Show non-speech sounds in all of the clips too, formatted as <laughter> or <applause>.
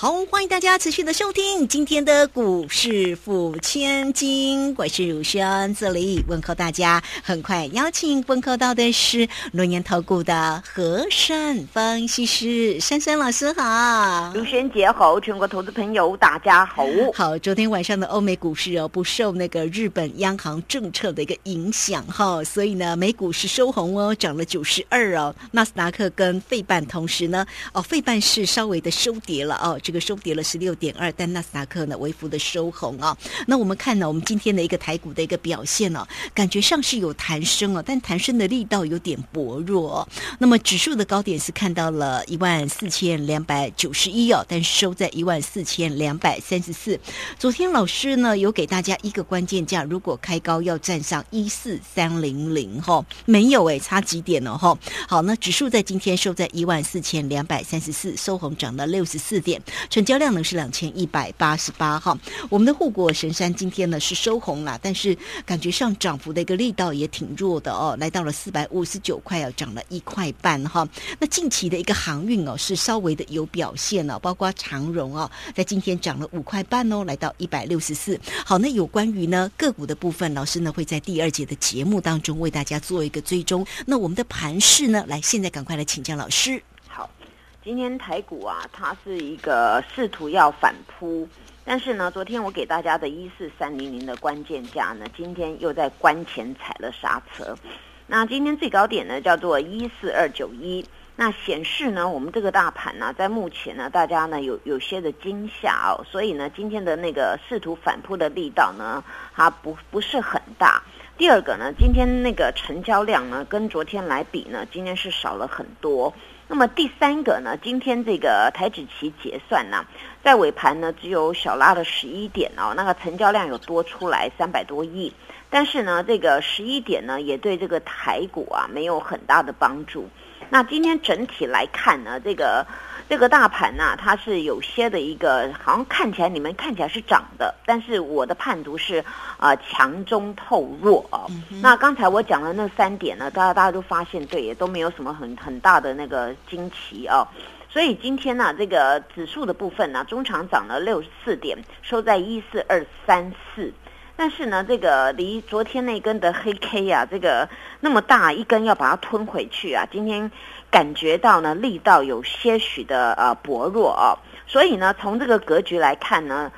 好，欢迎大家持续的收听今天的股市付千金，我是如轩，这里问候大家。很快邀请问候到的是龙岩投顾的和山分析师珊珊老师，好，如轩姐好，全国投资朋友大家好。好，昨天晚上的欧美股市哦，不受那个日本央行政策的一个影响哈，所以呢，美股是收红哦，涨了九十二哦，纳斯达克跟费半同时呢，哦，费半是稍微的收跌了哦。这个收跌了十六点二，但纳斯达克呢微幅的收红啊。那我们看呢，我们今天的一个台股的一个表现呢，感觉上是有弹升哦，但弹升的力道有点薄弱。那么指数的高点是看到了一万四千两百九十一哦，但收在一万四千两百三十四。昨天老师呢有给大家一个关键价，如果开高要站上一四三零零哈，没有哎，差几点了哈。好，那指数在今天收在一万四千两百三十四，收红涨了六十四点。成交量呢是两千一百八十八哈，我们的护国神山今天呢是收红了，但是感觉上涨幅的一个力道也挺弱的哦，来到了四百五十九块，要涨了一块半哈。那近期的一个航运哦是稍微的有表现哦，包括长荣哦，在今天涨了五块半哦，来到一百六十四。好，那有关于呢个股的部分，老师呢会在第二节的节目当中为大家做一个追踪。那我们的盘势呢，来现在赶快来请教老师。今天台股啊，它是一个试图要反扑，但是呢，昨天我给大家的一四三零零的关键价呢，今天又在关前踩了刹车。那今天最高点呢叫做一四二九一，那显示呢，我们这个大盘呢，在目前呢，大家呢有有些的惊吓哦，所以呢，今天的那个试图反扑的力道呢，它不不是很大。第二个呢，今天那个成交量呢，跟昨天来比呢，今天是少了很多。那么第三个呢，今天这个台指期结算呢，在尾盘呢只有小拉了十一点哦，那个成交量有多出来三百多亿，但是呢，这个十一点呢也对这个台股啊没有很大的帮助。那今天整体来看呢，这个。这个大盘呢，它是有些的一个，好像看起来你们看起来是涨的，但是我的判读是啊强中透弱啊。那刚才我讲的那三点呢，大家大家都发现对，也都没有什么很很大的那个惊奇啊。所以今天呢，这个指数的部分呢，中长涨了六十四点，收在一四二三四。但是呢，这个离昨天那根的黑 K 啊，这个那么大一根要把它吞回去啊，今天感觉到呢力道有些许的呃薄弱啊，所以呢，从这个格局来看呢，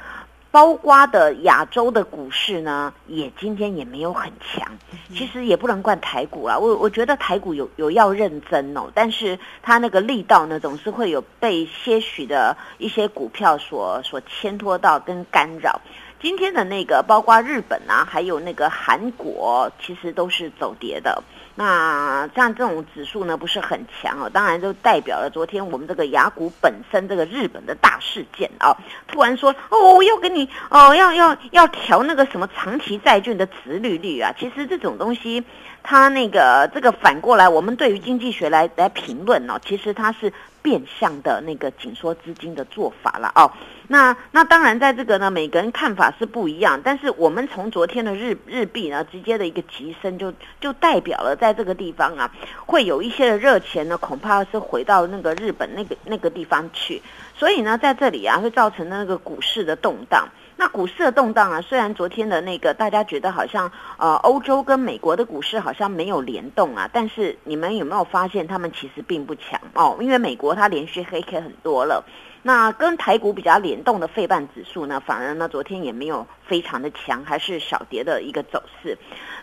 包括的亚洲的股市呢，也今天也没有很强。其实也不能怪台股啊，我我觉得台股有有要认真哦，但是它那个力道呢，总是会有被些许的一些股票所所牵拖到跟干扰。今天的那个，包括日本啊，还有那个韩国，其实都是走跌的。那像这种指数呢，不是很强哦，当然就代表了昨天我们这个雅股本身这个日本的大事件啊，突然说哦，我要给你哦，要要要调那个什么长期债券的殖利率啊。其实这种东西，它那个这个反过来，我们对于经济学来来评论哦，其实它是。变相的那个紧缩资金的做法了哦，那那当然在这个呢，每个人看法是不一样，但是我们从昨天的日日币呢直接的一个急升，就就代表了在这个地方啊，会有一些的热钱呢，恐怕是回到那个日本那个那个地方去，所以呢，在这里啊会造成那个股市的动荡。那股市的动荡啊，虽然昨天的那个大家觉得好像呃欧洲跟美国的股市好像没有联动啊，但是你们有没有发现他们其实并不强哦？因为美国它连续黑 K 很多了。那跟台股比较联动的费半指数呢，反而呢昨天也没有非常的强，还是小跌的一个走势。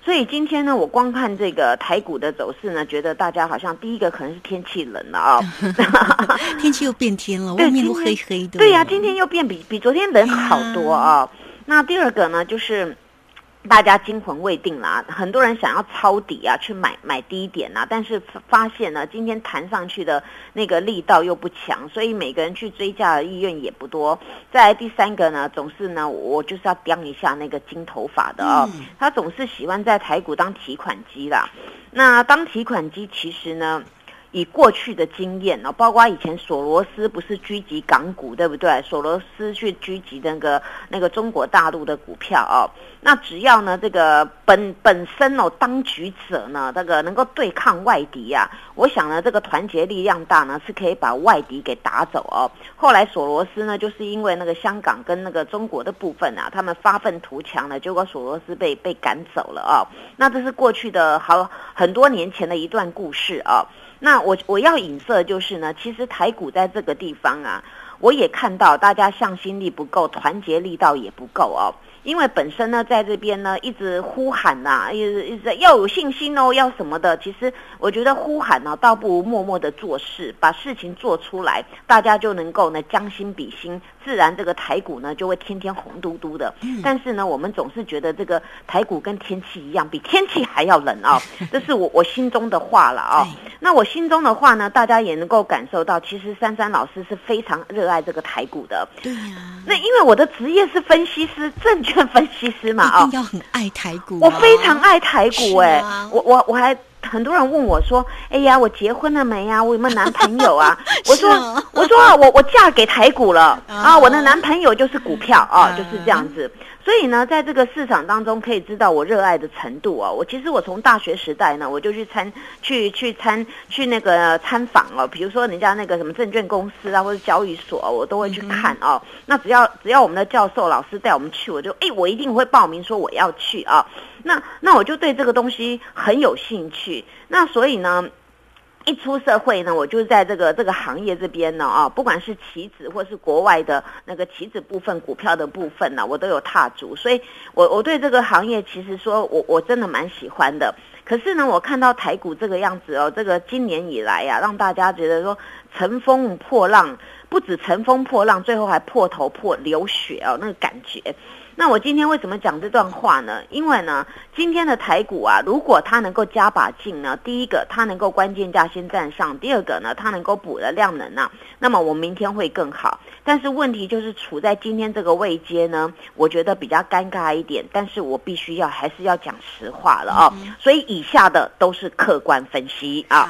所以今天呢，我光看这个台股的走势呢，觉得大家好像第一个可能是天气冷了啊，<laughs> 天气又变天了，<laughs> 外面都黑黑的。对呀，今天又变比比昨天冷好多啊。那第二个呢，就是。大家惊魂未定啦，很多人想要抄底啊，去买买低点啊，但是发现呢，今天弹上去的那个力道又不强，所以每个人去追价的意愿也不多。再来第三个呢，总是呢，我就是要掂一下那个金头发的啊，他总是喜欢在台股当提款机啦。那当提款机其实呢，以过去的经验哦，包括以前索罗斯不是狙击港股，对不对？索罗斯去狙击那个那个中国大陆的股票哦，那只要呢这个本本身哦当局者呢，这个能够对抗外敌呀，我想呢这个团结力量大呢是可以把外敌给打走哦。后来索罗斯呢就是因为那个香港跟那个中国的部分啊，他们发愤图强了，结果索罗斯被被赶走了哦。那这是过去的好很多年前的一段故事啊。那我我要影射就是呢，其实台股在这个地方啊，我也看到大家向心力不够，团结力道也不够哦。因为本身呢，在这边呢，一直呼喊呐，一直一直要有信心哦，要什么的。其实我觉得呼喊呢，倒不如默默的做事，把事情做出来，大家就能够呢将心比心，自然这个台股呢就会天天红嘟嘟的。但是呢，我们总是觉得这个台股跟天气一样，比天气还要冷啊。<laughs> 这是我我心中的话了啊。那我心中的话呢，大家也能够感受到，其实珊珊老师是非常热爱这个台股的。对呀。那因为我的职业是分析师，证券。<laughs> 分析师嘛，啊，要很爱台股。我非常爱台股，哎，我我我还很多人问我说，哎呀，我结婚了没呀？我有没有男朋友啊？<laughs> 我说，我说啊，我我嫁给台股了 <laughs> 啊，我的男朋友就是股票啊，就是这样子。所以呢，在这个市场当中，可以知道我热爱的程度啊。我其实我从大学时代呢，我就去参去去参去那个参访哦。比如说人家那个什么证券公司啊，或者交易所，我都会去看哦。那只要只要我们的教授老师带我们去，我就哎，我一定会报名说我要去啊。那那我就对这个东西很有兴趣。那所以呢。一出社会呢，我就在这个这个行业这边呢啊，不管是棋子或是国外的那个棋子部分、股票的部分呢，我都有踏足，所以我我对这个行业其实说我我真的蛮喜欢的。可是呢，我看到台股这个样子哦，这个今年以来呀，让大家觉得说乘风破浪，不止乘风破浪，最后还破头破流血哦，那个感觉。那我今天为什么讲这段话呢？因为呢，今天的台股啊，如果它能够加把劲呢，第一个它能够关键价先站上，第二个呢，它能够补了量能啊，那么我明天会更好。但是问题就是处在今天这个位阶呢，我觉得比较尴尬一点。但是我必须要还是要讲实话了啊，所以以下的都是客观分析啊。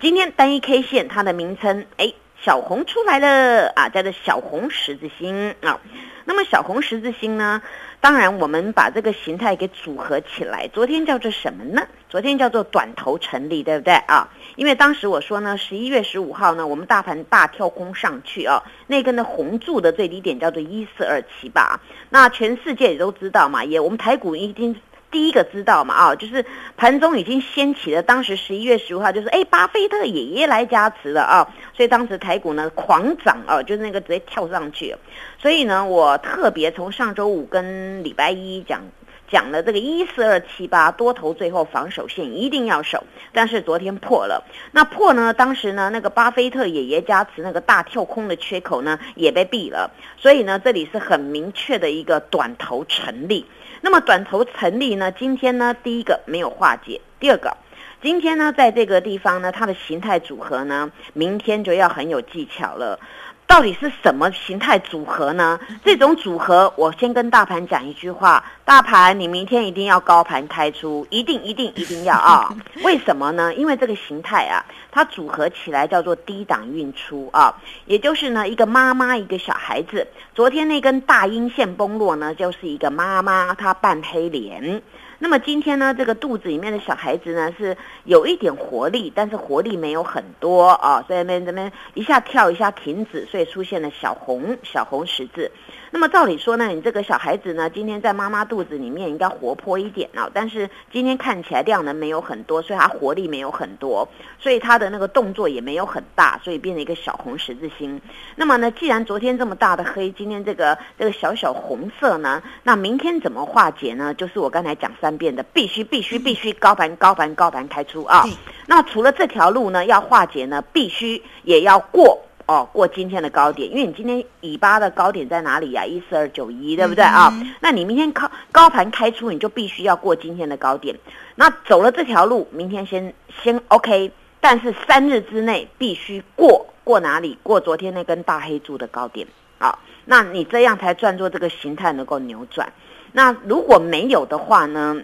今天单一 K 线它的名称，哎，小红出来了啊，叫做小红十字星啊。那么小红十字星呢？当然，我们把这个形态给组合起来。昨天叫做什么呢？昨天叫做短头成立，对不对啊？因为当时我说呢，十一月十五号呢，我们大盘大跳空上去啊，那根的红柱的最低点叫做一四二七八。那全世界也都知道嘛，也我们台股已经。第一个知道嘛啊，就是盘中已经掀起了，当时十一月十五号就是哎，巴菲特爷爷来加持了啊，所以当时台股呢狂涨啊，就是那个直接跳上去。所以呢，我特别从上周五跟礼拜一讲讲了这个一四二七八多头最后防守线一定要守，但是昨天破了，那破呢，当时呢那个巴菲特爷爷加持那个大跳空的缺口呢也被闭了，所以呢这里是很明确的一个短头成立。那么短头成立呢？今天呢，第一个没有化解，第二个，今天呢，在这个地方呢，它的形态组合呢，明天就要很有技巧了。到底是什么形态组合呢？这种组合，我先跟大盘讲一句话：大盘，你明天一定要高盘开出，一定一定一定要啊！<laughs> 为什么呢？因为这个形态啊，它组合起来叫做低档运出啊，也就是呢，一个妈妈一个小孩子。昨天那根大阴线崩落呢，就是一个妈妈她扮黑脸。那么今天呢，这个肚子里面的小孩子呢是有一点活力，但是活力没有很多啊，所以那边这边一下跳一下停止，所以出现了小红小红十字。那么照理说呢，你这个小孩子呢，今天在妈妈肚子里面应该活泼一点啊，但是今天看起来量能没有很多，所以他活力没有很多，所以他的那个动作也没有很大，所以变成一个小红十字星。那么呢，既然昨天这么大的黑，今天这个这个小小红色呢，那明天怎么化解呢？就是我刚才讲三遍的，必须必须必须高盘高盘高盘开出啊。那除了这条路呢，要化解呢，必须也要过。哦，过今天的高点，因为你今天尾巴的高点在哪里呀？一四二九一，对不对啊？那你明天高高盘开出，你就必须要过今天的高点。那走了这条路，明天先先 OK，但是三日之内必须过过哪里？过昨天那根大黑柱的高点啊？那你这样才赚做这个形态能够扭转。那如果没有的话呢？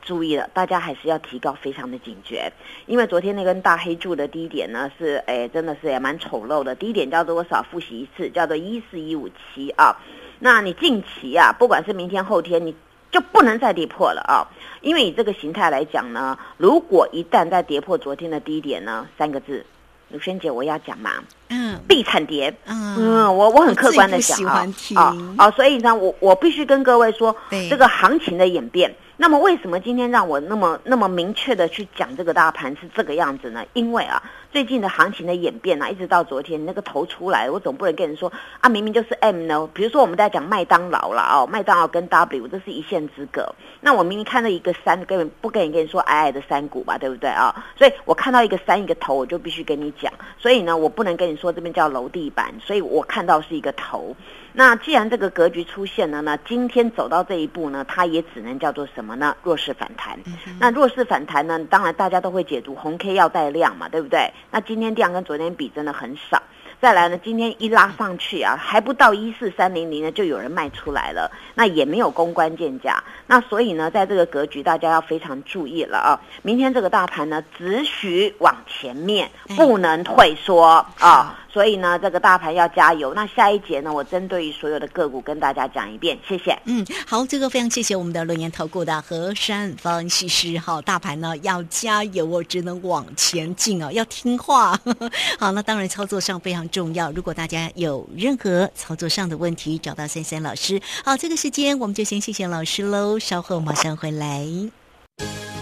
注意了，大家还是要提高非常的警觉，因为昨天那根大黑柱的低点呢是，哎，真的是也蛮丑陋的。低点叫做多少？复习一次，叫做一四一五七啊。那你近期啊，不管是明天后天，你就不能再跌破了啊，因为以这个形态来讲呢，如果一旦再跌破昨天的低点呢，三个字，卢萱姐我要讲嘛，嗯，必产跌，嗯，我我很客观的讲啊，啊啊，所以呢，我我必须跟各位说，这个行情的演变。那么为什么今天让我那么那么明确的去讲这个大盘是这个样子呢？因为啊，最近的行情的演变啊，一直到昨天那个头出来，我总不能跟人说啊，明明就是 M 呢。比如说我们在讲麦当劳了哦，麦当劳跟 W 这是一线之隔。那我明明看到一个山，根本不跟你跟你说矮矮的山谷吧，对不对啊？所以我看到一个山一个头，我就必须跟你讲。所以呢，我不能跟你说这边叫楼地板，所以我看到是一个头。那既然这个格局出现了呢，今天走到这一步呢，它也只能叫做什么呢？弱势反弹。那弱势反弹呢，当然大家都会解读红 K 要带量嘛，对不对？那今天量跟昨天比真的很少。再来呢，今天一拉上去啊，还不到一四三零零呢，就有人卖出来了，那也没有攻关键价。那所以呢，在这个格局，大家要非常注意了啊！明天这个大盘呢，只许往前面，不能退缩啊！所以呢，这个大盘要加油。那下一节呢，我针对于所有的个股跟大家讲一遍，谢谢。嗯，好，这个非常谢谢我们的轮研投顾的何山分析师。哈，大盘呢要加油哦，只能往前进哦，要听话。<laughs> 好，那当然操作上非常重要。如果大家有任何操作上的问题，找到三三老师。好，这个时间我们就先谢谢老师喽，稍后马上回来。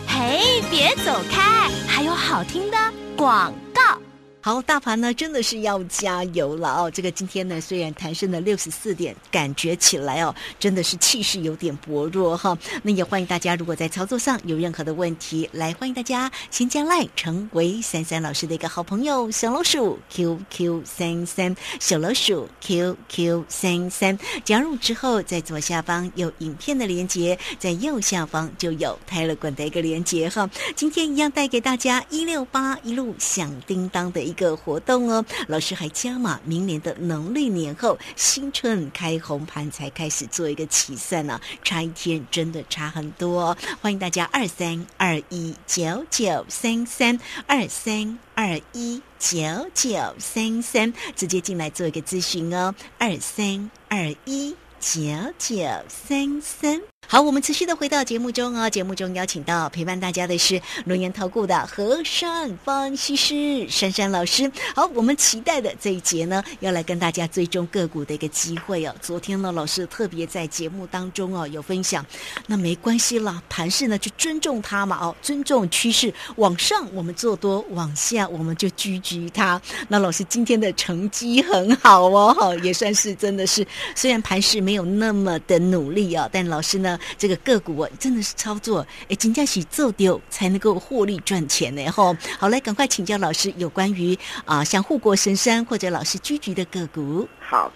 嘿，别走开，还有好听的广告。好，大盘呢真的是要加油了哦！这个今天呢虽然弹升了六十四点，感觉起来哦真的是气势有点薄弱哈。那也欢迎大家，如果在操作上有任何的问题，来欢迎大家先加赖成为三三老师的一个好朋友，小老鼠 QQ 三三，小老鼠 QQ 三三，加入之后在左下方有影片的连接，在右下方就有泰勒管的一个连接哈。今天一样带给大家一六八一路响叮当的。一个活动哦，老师还加码，明年的农历年后新春开红盘才开始做一个起算呢，差一天真的差很多。哦欢迎大家二三二一九九三三二三二一九九三三直接进来做一个咨询哦，二三二一九九三三。好，我们持续的回到节目中哦。节目中邀请到陪伴大家的是龙岩投顾的和善分析师珊珊老师。好，我们期待的这一节呢，要来跟大家追踪个股的一个机会哦。昨天呢，老师特别在节目当中哦有分享，那没关系啦，盘势呢就尊重它嘛哦，尊重趋势，往上我们做多，往下我们就居居它。那老师今天的成绩很好哦，也算是真的是，虽然盘势没有那么的努力啊，但老师呢。这个个股啊，真的是操作，哎，金价喜做丢才能够获利赚钱呢，吼！好，来赶快请教老师有关于啊，像护国神山或者老师居居的个股。好，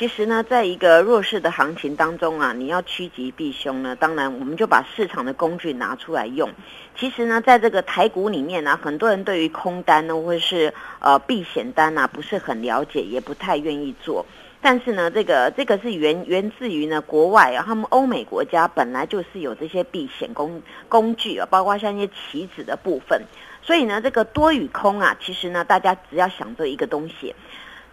其实呢，在一个弱势的行情当中啊，你要趋吉避凶呢，当然我们就把市场的工具拿出来用。其实呢，在这个台股里面呢，很多人对于空单呢，或是呃避险单啊，不是很了解，也不太愿意做。但是呢，这个这个是源源自于呢国外啊，他们欧美国家本来就是有这些避险工工具啊，包括像一些棋子的部分。所以呢，这个多与空啊，其实呢，大家只要想着一个东西，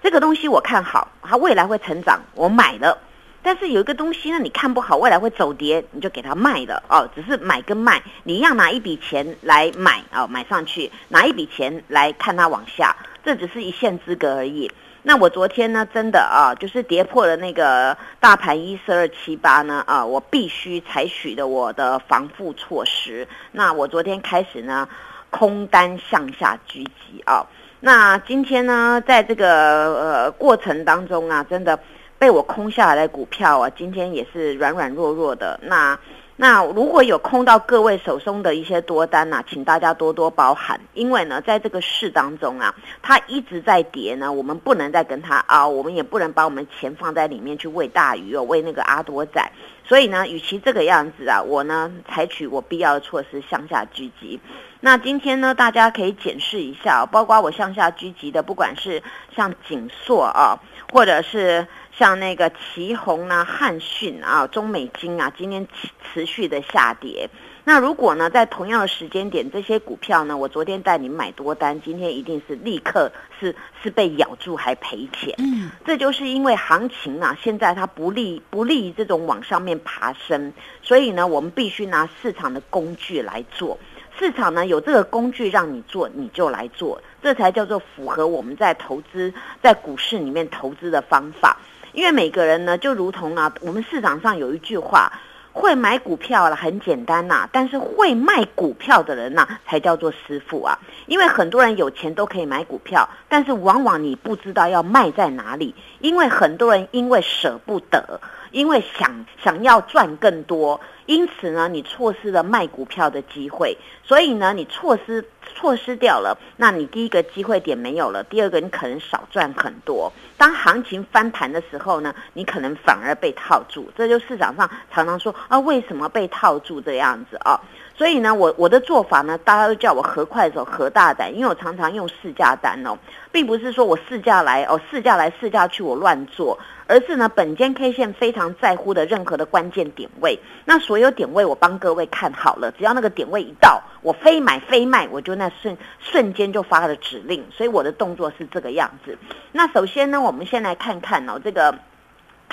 这个东西我看好，它未来会成长，我买了。但是有一个东西呢，你看不好，未来会走跌，你就给它卖了哦。只是买跟卖，你一样拿一笔钱来买哦，买上去，拿一笔钱来看它往下，这只是一线之隔而已。那我昨天呢，真的啊，就是跌破了那个大盘一四二七八呢，啊，我必须采取的我的防护措施。那我昨天开始呢，空单向下狙击啊。那今天呢，在这个呃过程当中啊，真的被我空下来的股票啊，今天也是软软弱弱的。那那如果有空到各位手中的一些多单呐，请大家多多包涵，因为呢，在这个市当中啊，它一直在跌呢，我们不能再跟它熬，我们也不能把我们钱放在里面去喂大鱼哦，喂那个阿多仔。所以呢，与其这个样子啊，我呢采取我必要的措施向下狙击。那今天呢，大家可以检视一下，包括我向下狙击的，不管是像锦硕啊，或者是。像那个旗宏啊、汉讯啊、中美金啊，今天持持续的下跌。那如果呢，在同样的时间点，这些股票呢，我昨天带你买多单，今天一定是立刻是是被咬住还赔钱。嗯，这就是因为行情啊，现在它不利不利于这种往上面爬升，所以呢，我们必须拿市场的工具来做。市场呢有这个工具让你做，你就来做，这才叫做符合我们在投资在股市里面投资的方法。因为每个人呢，就如同啊，我们市场上有一句话。会买股票了很简单呐，但是会卖股票的人呐，才叫做师傅啊。因为很多人有钱都可以买股票，但是往往你不知道要卖在哪里，因为很多人因为舍不得，因为想想要赚更多，因此呢，你错失了卖股票的机会，所以呢，你错失错失掉了，那你第一个机会点没有了，第二个你可能少赚很多。当行情翻盘的时候呢，你可能反而被套住，这就市场上常常说啊，为什么被套住这样子啊？所以呢，我我的做法呢，大家都叫我何快手、何大胆，因为我常常用试价单哦，并不是说我试价来哦，试价来试价去我乱做，而是呢，本间 K 线非常在乎的任何的关键点位，那所有点位我帮各位看好了，只要那个点位一到，我非买非卖，我就那瞬瞬间就发了指令，所以我的动作是这个样子。那首先呢，我们先来看看哦，这个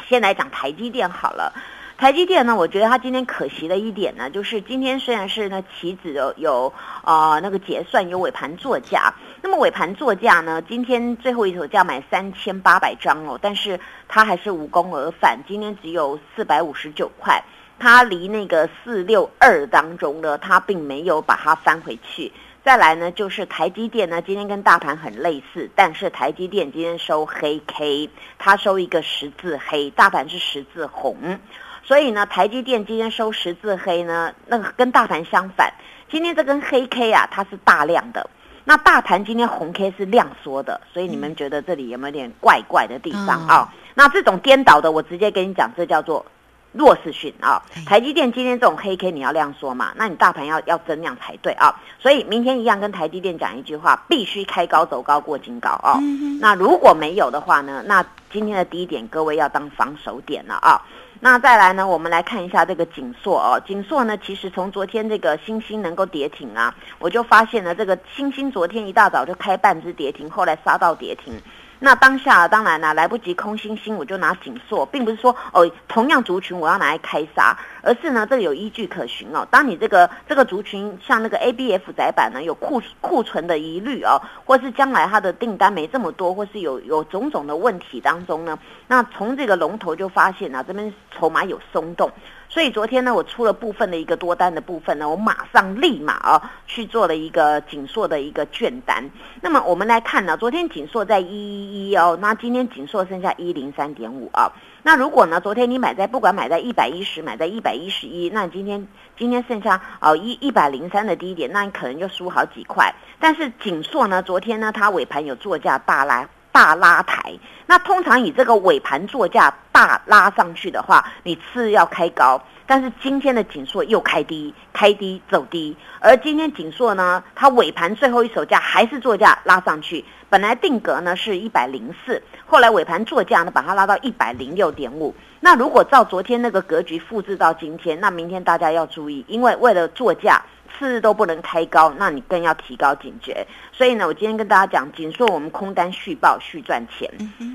先来讲台积电好了。台积电呢，我觉得它今天可惜的一点呢，就是今天虽然是呢期指有有呃那个结算有尾盘作价，那么尾盘作价呢，今天最后一手价买三千八百张哦，但是它还是无功而返，今天只有四百五十九块，它离那个四六二当中呢，它并没有把它翻回去。再来呢，就是台积电呢，今天跟大盘很类似，但是台积电今天收黑 K，它收一个十字黑，大盘是十字红。所以呢，台积电今天收十字黑呢，那个跟大盘相反。今天这根黑 K 啊，它是大量的。那大盘今天红 K 是量缩的，所以你们觉得这里有没有点怪怪的地方啊？那这种颠倒的，我直接跟你讲，这叫做弱势讯啊。台积电今天这种黑 K 你要量缩嘛？那你大盘要要增量才对啊。所以明天一样跟台积电讲一句话，必须开高走高过金高啊。那如果没有的话呢？那今天的低点各位要当防守点了啊。那再来呢？我们来看一下这个锦硕哦。锦硕呢，其实从昨天这个星星能够跌停啊，我就发现了这个星星昨天一大早就开半只跌停，后来杀到跌停。那当下当然呢，来不及空星星，我就拿锦硕，并不是说哦，同样族群我要拿来开杀，而是呢，这个有依据可循哦。当你这个这个族群像那个 A B F 窄板呢，有库库存的疑虑哦，或是将来它的订单没这么多，或是有有种种的问题当中呢，那从这个龙头就发现啊，这边筹码有松动。所以昨天呢，我出了部分的一个多单的部分呢，我马上立马啊去做了一个紧缩的一个券单。那么我们来看呢，昨天紧缩在一一一哦，那今天紧缩剩下一零三点五啊。那如果呢，昨天你买在不管买在一百一十，买在一百一十一，那今天今天剩下哦一一百零三的低点，那你可能就输好几块。但是紧缩呢，昨天呢它尾盘有作价大拉大拉抬。那通常以这个尾盘作价大拉上去的话，你次要开高，但是今天的锦硕又开低，开低走低，而今天锦硕呢，它尾盘最后一手价还是作价拉上去，本来定格呢是一百零四，后来尾盘作价呢把它拉到一百零六点五。那如果照昨天那个格局复制到今天，那明天大家要注意，因为为了作价。次日都不能开高，那你更要提高警觉。所以呢，我今天跟大家讲，紧缩我们空单续报续赚钱。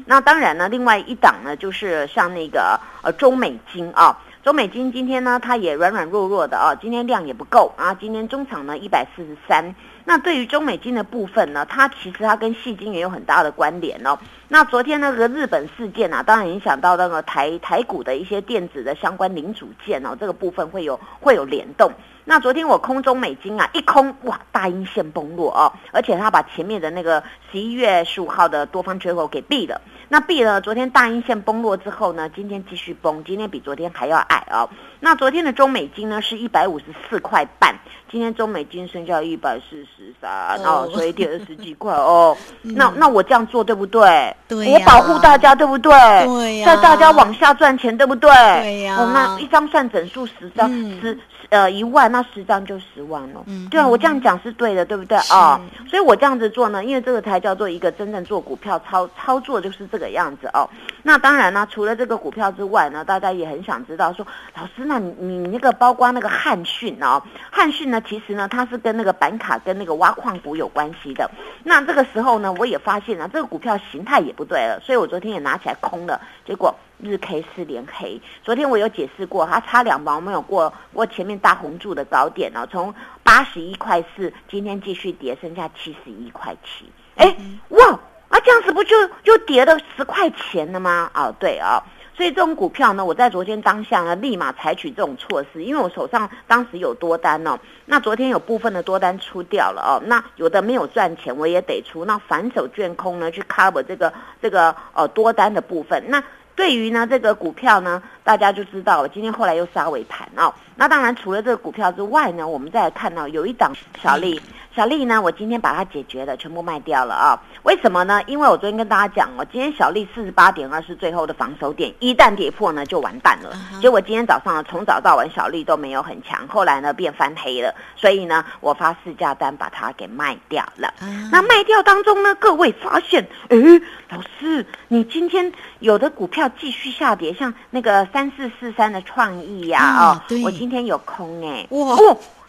那当然呢，另外一档呢，就是像那个呃中美金啊，中美金今天呢，它也软软弱弱的啊，今天量也不够啊，今天中场呢一百四十三。那对于中美金的部分呢，它其实它跟细金也有很大的关联哦。那昨天那个日本事件啊，当然影响到那个台台股的一些电子的相关零组件哦，这个部分会有会有联动。那昨天我空中美金啊，一空哇，大阴线崩落哦，而且它把前面的那个十一月十五号的多方缺口给闭了。那闭了，昨天大阴线崩落之后呢，今天继续崩，今天比昨天还要矮哦。那昨天的中美金呢是一百五十四块半，今天中美金剩下一百四十三哦，所以跌了十几块哦。<laughs> 那那我这样做对不对？对我保护大家对不对？对呀在大家往下赚钱对不对？对呀哦，那一张算整数十张十。呃，一万万，那十张就十万了。嗯，对啊，我这样讲是对的，对不对哦，所以我这样子做呢，因为这个才叫做一个真正做股票操操作，就是这个样子哦。那当然呢，除了这个股票之外呢，大家也很想知道说，老师，那你你那个包括那个汉讯哦，汉讯呢，其实呢，它是跟那个板卡跟那个挖矿股有关系的。那这个时候呢，我也发现了这个股票形态也不对了，所以我昨天也拿起来空了，结果。日 K 四连黑，昨天我有解释过，它差两毛没有过过前面大红柱的高点哦，从八十一块四，今天继续跌，剩下七十一块七，哎，哇，啊这样子不就就跌了十块钱了吗？哦，对啊，所以这种股票呢，我在昨天当下呢，立马采取这种措施，因为我手上当时有多单哦，那昨天有部分的多单出掉了哦，那有的没有赚钱，我也得出，那反手卷空呢，去 cover 这个这个呃多单的部分，那。对于呢这个股票呢，大家就知道了。今天后来又杀尾盘哦。那当然除了这个股票之外呢，我们再来看到有一档小丽。小丽呢？我今天把它解决了，全部卖掉了啊！为什么呢？因为我昨天跟大家讲哦，今天小丽四十八点二是最后的防守点，一旦跌破呢就完蛋了。结果今天早上呢，从早到晚小丽都没有很强，后来呢变翻黑了，所以呢我发市价单把它给卖掉了。那卖掉当中呢，各位发现，诶，老师，你今天有的股票继续下跌，像那个三四四三的创意呀，哦，我今天有空哎，哇。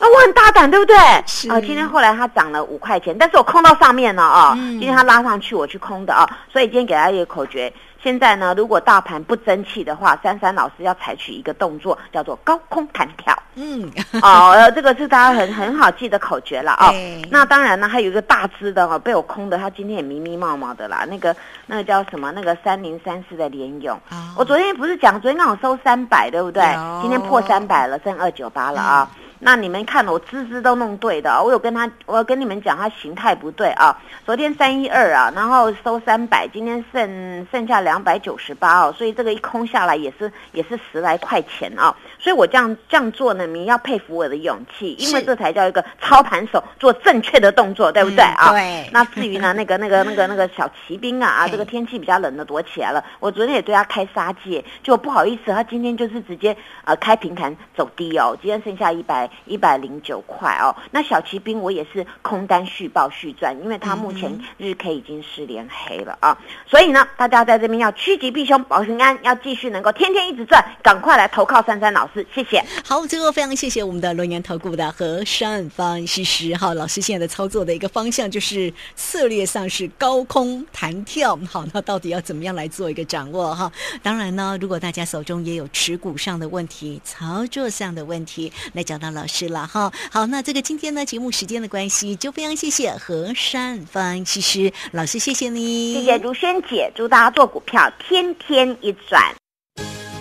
那，我很大胆，对不对？是啊，今天后来它涨了五块钱，但是我空到上面了啊。今天它拉上去，我去空的啊。所以今天给大家一个口诀：现在呢，如果大盘不争气的话，珊珊老师要采取一个动作，叫做高空弹跳。嗯，哦，这个是大家很很好记的口诀了啊。那当然呢，还有一个大只的哦，被我空的，它今天也迷迷冒冒的啦。那个那个叫什么？那个三零三四的联勇。我昨天不是讲，昨天刚好收三百，对不对？今天破三百了，剩二九八了啊。那你们看，我支支都弄对的，我有跟他，我跟你们讲，他形态不对啊。昨天三一二啊，然后收三百，今天剩剩下两百九十八哦，所以这个一空下来也是也是十来块钱啊。所以我这样这样做呢，你要佩服我的勇气，因为这才叫一个操盘手做正确的动作，对不对啊？对。<laughs> 那至于呢，那个那个那个那个小骑兵啊 <laughs> 啊，这个天气比较冷的躲起来了。我昨天也对他开杀戒，就不好意思，他今天就是直接呃开平盘走低哦，今天剩下一百一百零九块哦。那小骑兵我也是空单续报续赚，因为他目前日 K 已经失连黑了啊。所以呢，大家在这边要趋吉避凶，保平安，要继续能够天天一直赚，赶快来投靠珊珊老师。谢谢。好，最后非常谢谢我们的龙岩投顾的和善方西施哈老师，现在的操作的一个方向就是策略上是高空弹跳。好，那到底要怎么样来做一个掌握哈？当然呢，如果大家手中也有持股上的问题、操作上的问题，来找到老师了哈。好，那这个今天呢节目时间的关系，就非常谢谢何山方西施老师，谢谢你，谢谢如萱姐，祝大家做股票天天一转。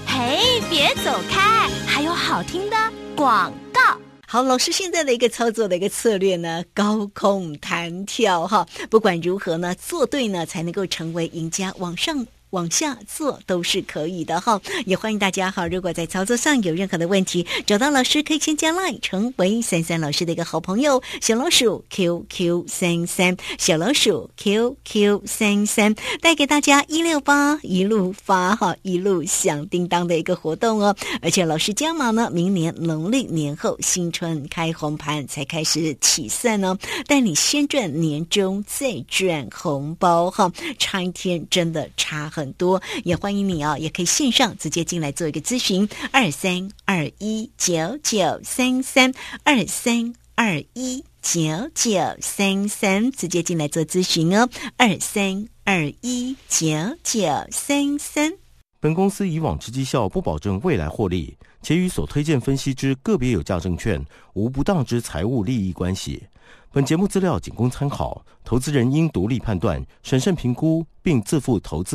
嘿，别走开！还有好听的广告。好，老师现在的一个操作的一个策略呢，高空弹跳哈。不管如何呢，做对呢，才能够成为赢家。往上。往下做都是可以的哈，也欢迎大家哈。如果在操作上有任何的问题，找到老师可以先加 line 成为三三老师的一个好朋友，小老鼠 QQ 三三，小老鼠 QQ 三三，带给大家一六八一路发哈，一路响叮当的一个活动哦。而且老师加码呢，明年农历年后新春开红盘才开始起算呢，带你先赚年终再赚红包哈，差一天真的差很。很多也欢迎你哦，也可以线上直接进来做一个咨询，二三二一九九三三二三二一九九三三，直接进来做咨询哦，二三二一九九三三。本公司以往之绩效不保证未来获利，且与所推荐分析之个别有价证券无不当之财务利益关系。本节目资料仅供参考，投资人应独立判断、审慎评估，并自负投资。